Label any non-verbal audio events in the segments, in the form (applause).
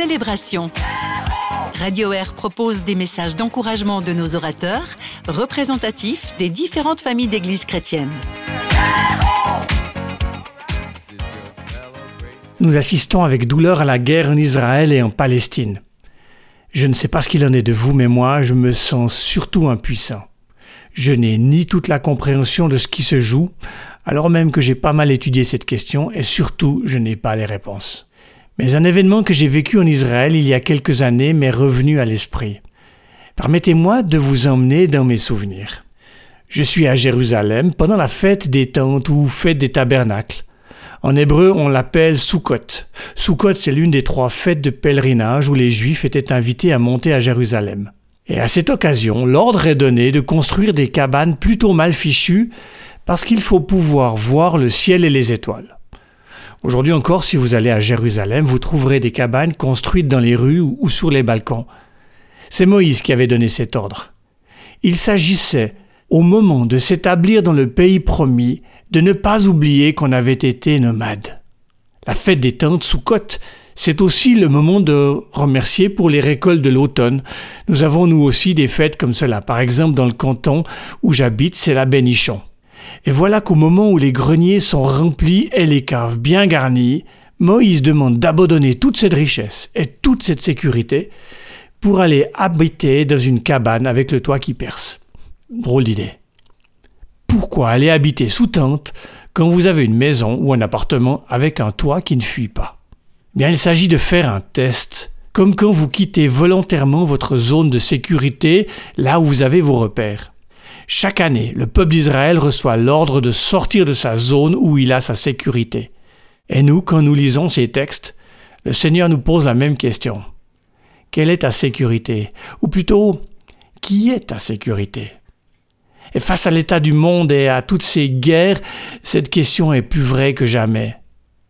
Célébration. Radio Air propose des messages d'encouragement de nos orateurs, représentatifs des différentes familles d'églises chrétiennes. Nous assistons avec douleur à la guerre en Israël et en Palestine. Je ne sais pas ce qu'il en est de vous, mais moi, je me sens surtout impuissant. Je n'ai ni toute la compréhension de ce qui se joue, alors même que j'ai pas mal étudié cette question, et surtout, je n'ai pas les réponses. Mais un événement que j'ai vécu en Israël il y a quelques années m'est revenu à l'esprit. Permettez-moi de vous emmener dans mes souvenirs. Je suis à Jérusalem pendant la fête des tentes ou fête des tabernacles. En hébreu, on l'appelle Sukkot. Sukkot, c'est l'une des trois fêtes de pèlerinage où les Juifs étaient invités à monter à Jérusalem. Et à cette occasion, l'ordre est donné de construire des cabanes plutôt mal fichues parce qu'il faut pouvoir voir le ciel et les étoiles. Aujourd'hui encore, si vous allez à Jérusalem, vous trouverez des cabanes construites dans les rues ou sur les balcons. C'est Moïse qui avait donné cet ordre. Il s'agissait, au moment de s'établir dans le pays promis, de ne pas oublier qu'on avait été nomade. La fête des tentes sous côte, c'est aussi le moment de remercier pour les récoltes de l'automne. Nous avons nous aussi des fêtes comme cela. Par exemple, dans le canton où j'habite, c'est la Bénichon. Et voilà qu'au moment où les greniers sont remplis et les caves bien garnies, Moïse demande d'abandonner toute cette richesse et toute cette sécurité pour aller habiter dans une cabane avec le toit qui perce. Drôle d'idée. Pourquoi aller habiter sous tente quand vous avez une maison ou un appartement avec un toit qui ne fuit pas? Bien, il s'agit de faire un test, comme quand vous quittez volontairement votre zone de sécurité, là où vous avez vos repères. Chaque année, le peuple d'Israël reçoit l'ordre de sortir de sa zone où il a sa sécurité. Et nous, quand nous lisons ces textes, le Seigneur nous pose la même question. Quelle est ta sécurité? Ou plutôt, qui est ta sécurité? Et face à l'état du monde et à toutes ces guerres, cette question est plus vraie que jamais.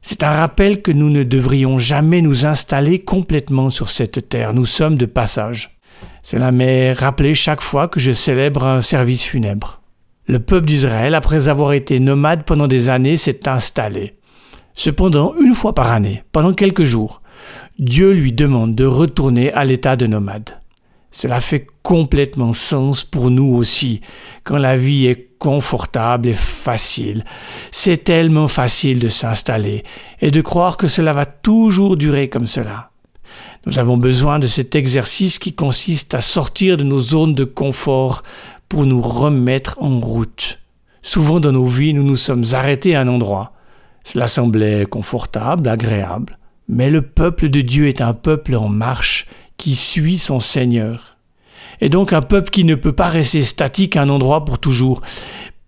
C'est un rappel que nous ne devrions jamais nous installer complètement sur cette terre. Nous sommes de passage. Cela m'est rappelé chaque fois que je célèbre un service funèbre. Le peuple d'Israël, après avoir été nomade pendant des années, s'est installé. Cependant, une fois par année, pendant quelques jours, Dieu lui demande de retourner à l'état de nomade. Cela fait complètement sens pour nous aussi, quand la vie est confortable et facile. C'est tellement facile de s'installer et de croire que cela va toujours durer comme cela. Nous avons besoin de cet exercice qui consiste à sortir de nos zones de confort pour nous remettre en route. Souvent dans nos vies, nous nous sommes arrêtés à un endroit. Cela semblait confortable, agréable. Mais le peuple de Dieu est un peuple en marche qui suit son Seigneur. Et donc un peuple qui ne peut pas rester statique à un endroit pour toujours.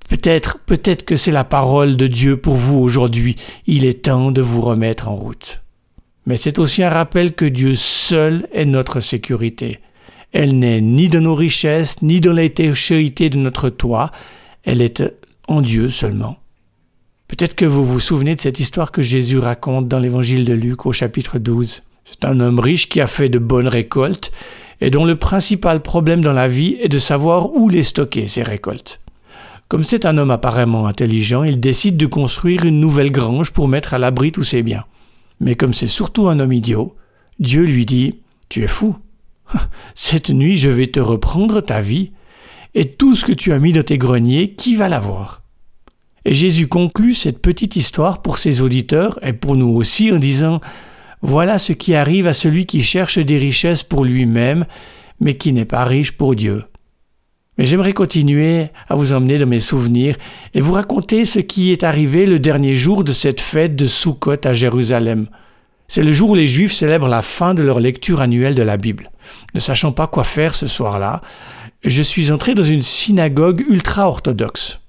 Peut-être, peut-être que c'est la parole de Dieu pour vous aujourd'hui. Il est temps de vous remettre en route. Mais c'est aussi un rappel que Dieu seul est notre sécurité. Elle n'est ni de nos richesses, ni de l'étanchéité de notre toit, elle est en Dieu seulement. Peut-être que vous vous souvenez de cette histoire que Jésus raconte dans l'évangile de Luc au chapitre 12. C'est un homme riche qui a fait de bonnes récoltes et dont le principal problème dans la vie est de savoir où les stocker, ses récoltes. Comme c'est un homme apparemment intelligent, il décide de construire une nouvelle grange pour mettre à l'abri tous ses biens. Mais comme c'est surtout un homme idiot, Dieu lui dit Tu es fou. (laughs) Cette nuit, je vais te reprendre ta vie, et tout ce que tu as mis dans tes greniers, qui va l'avoir? Et Jésus conclut cette petite histoire pour ses auditeurs et pour nous aussi en disant voilà ce qui arrive à celui qui cherche des richesses pour lui-même, mais qui n'est pas riche pour Dieu. Mais j'aimerais continuer à vous emmener dans mes souvenirs et vous raconter ce qui est arrivé le dernier jour de cette fête de Sukkot à Jérusalem. C'est le jour où les Juifs célèbrent la fin de leur lecture annuelle de la Bible. Ne sachant pas quoi faire ce soir-là, je suis entré dans une synagogue ultra-orthodoxe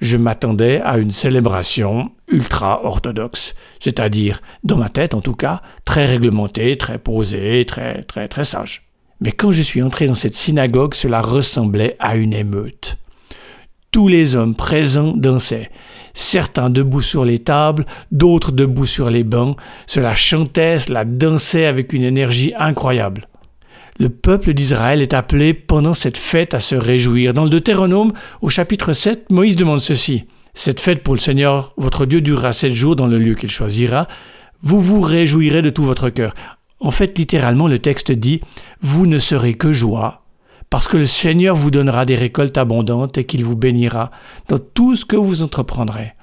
je m'attendais à une célébration ultra-orthodoxe, c'est-à-dire, dans ma tête en tout cas, très réglementée, très posée, très, très, très sage. Mais quand je suis entré dans cette synagogue, cela ressemblait à une émeute. Tous les hommes présents dansaient, certains debout sur les tables, d'autres debout sur les bancs, cela chantait, cela dansait avec une énergie incroyable. Le peuple d'Israël est appelé pendant cette fête à se réjouir. Dans le Deutéronome, au chapitre 7, Moïse demande ceci. Cette fête pour le Seigneur, votre Dieu, durera sept jours dans le lieu qu'il choisira. Vous vous réjouirez de tout votre cœur. En fait, littéralement, le texte dit Vous ne serez que joie, parce que le Seigneur vous donnera des récoltes abondantes et qu'il vous bénira dans tout ce que vous entreprendrez.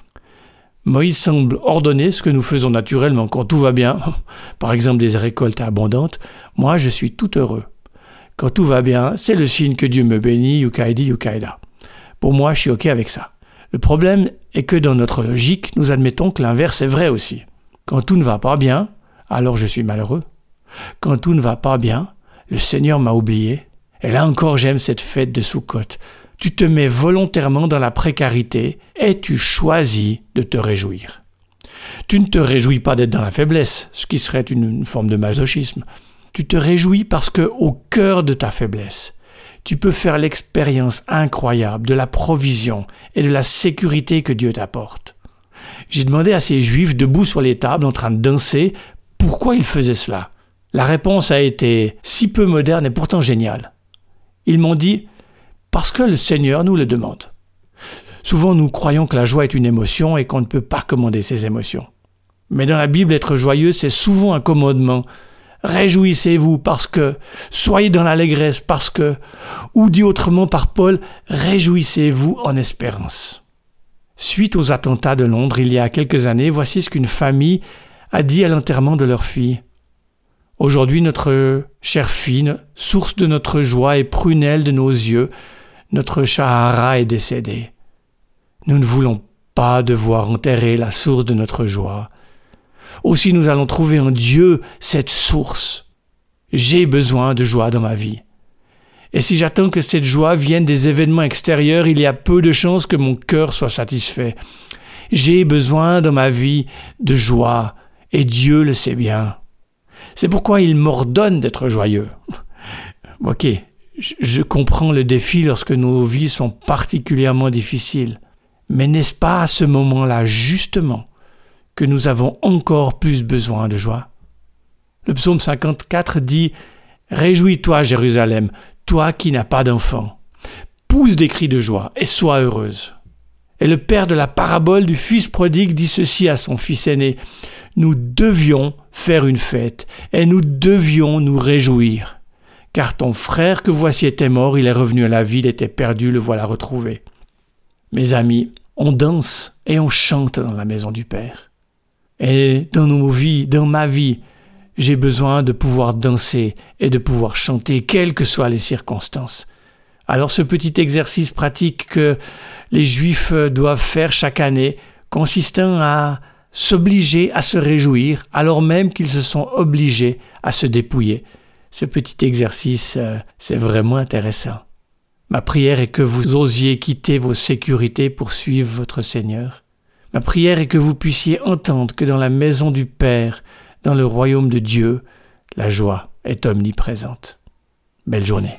Moïse semble ordonner ce que nous faisons naturellement quand tout va bien, (laughs) par exemple des récoltes abondantes. Moi, je suis tout heureux. Quand tout va bien, c'est le signe que Dieu me bénit, Yukaidi, Yukaida. Pour moi, je suis OK avec ça. Le problème est que dans notre logique, nous admettons que l'inverse est vrai aussi. Quand tout ne va pas bien, alors je suis malheureux. Quand tout ne va pas bien, le Seigneur m'a oublié. Et là encore, j'aime cette fête de Soukhot. Tu te mets volontairement dans la précarité et tu choisis de te réjouir. Tu ne te réjouis pas d'être dans la faiblesse, ce qui serait une forme de masochisme. Tu te réjouis parce que, au cœur de ta faiblesse, tu peux faire l'expérience incroyable de la provision et de la sécurité que Dieu t'apporte. J'ai demandé à ces juifs debout sur les tables en train de danser pourquoi ils faisaient cela? La réponse a été si peu moderne et pourtant géniale. Ils m'ont dit parce que le Seigneur nous le demande. Souvent nous croyons que la joie est une émotion et qu'on ne peut pas commander ses émotions. Mais dans la Bible, être joyeux, c'est souvent un commandement Réjouissez-vous parce que, soyez dans l'allégresse parce que, ou dit autrement par Paul, réjouissez-vous en espérance. Suite aux attentats de Londres il y a quelques années, voici ce qu'une famille a dit à l'enterrement de leur fille. Aujourd'hui, notre chère fille, source de notre joie et prunelle de nos yeux, notre Shahara est décédée. Nous ne voulons pas devoir enterrer la source de notre joie. Aussi nous allons trouver en Dieu cette source. J'ai besoin de joie dans ma vie. Et si j'attends que cette joie vienne des événements extérieurs, il y a peu de chances que mon cœur soit satisfait. J'ai besoin dans ma vie de joie, et Dieu le sait bien. C'est pourquoi il m'ordonne d'être joyeux. (laughs) ok, je comprends le défi lorsque nos vies sont particulièrement difficiles. Mais n'est-ce pas à ce moment-là, justement, que nous avons encore plus besoin de joie? Le psaume 54 dit Réjouis-toi, Jérusalem, toi qui n'as pas d'enfant. Pousse des cris de joie et sois heureuse. Et le père de la parabole du fils prodigue dit ceci à son fils aîné Nous devions faire une fête et nous devions nous réjouir. Car ton frère que voici était mort, il est revenu à la vie, il était perdu, le voilà retrouvé. Mes amis, on danse et on chante dans la maison du Père. Et dans nos vies, dans ma vie, j'ai besoin de pouvoir danser et de pouvoir chanter, quelles que soient les circonstances. Alors ce petit exercice pratique que les Juifs doivent faire chaque année, consistant à s'obliger à se réjouir alors même qu'ils se sont obligés à se dépouiller. Ce petit exercice, euh, c'est vraiment intéressant. Ma prière est que vous osiez quitter vos sécurités pour suivre votre Seigneur Ma prière est que vous puissiez entendre que dans la maison du Père, dans le royaume de Dieu, la joie est omniprésente. Belle journée.